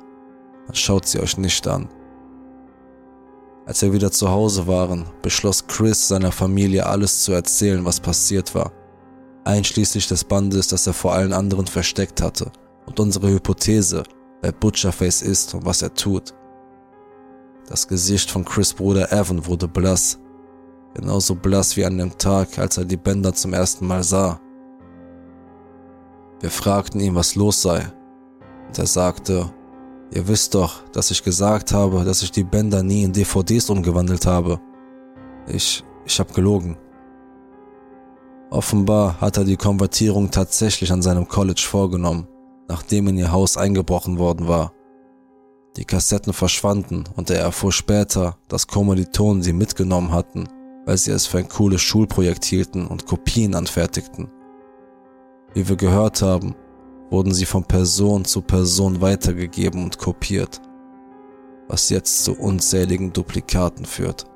dann schaut sie euch nicht an. Als wir wieder zu Hause waren, beschloss Chris seiner Familie alles zu erzählen, was passiert war, einschließlich des Bandes, das er vor allen anderen versteckt hatte, und unsere Hypothese, wer Butcherface ist und was er tut. Das Gesicht von Chris Bruder Evan wurde blass. Genauso blass wie an dem Tag, als er die Bänder zum ersten Mal sah. Wir fragten ihn, was los sei. Und er sagte, ihr wisst doch, dass ich gesagt habe, dass ich die Bänder nie in DVDs umgewandelt habe. Ich, ich hab gelogen. Offenbar hat er die Konvertierung tatsächlich an seinem College vorgenommen, nachdem in ihr Haus eingebrochen worden war. Die Kassetten verschwanden und er erfuhr später, dass Kommilitonen sie mitgenommen hatten, weil sie es für ein cooles Schulprojekt hielten und Kopien anfertigten. Wie wir gehört haben, wurden sie von Person zu Person weitergegeben und kopiert, was jetzt zu unzähligen Duplikaten führt.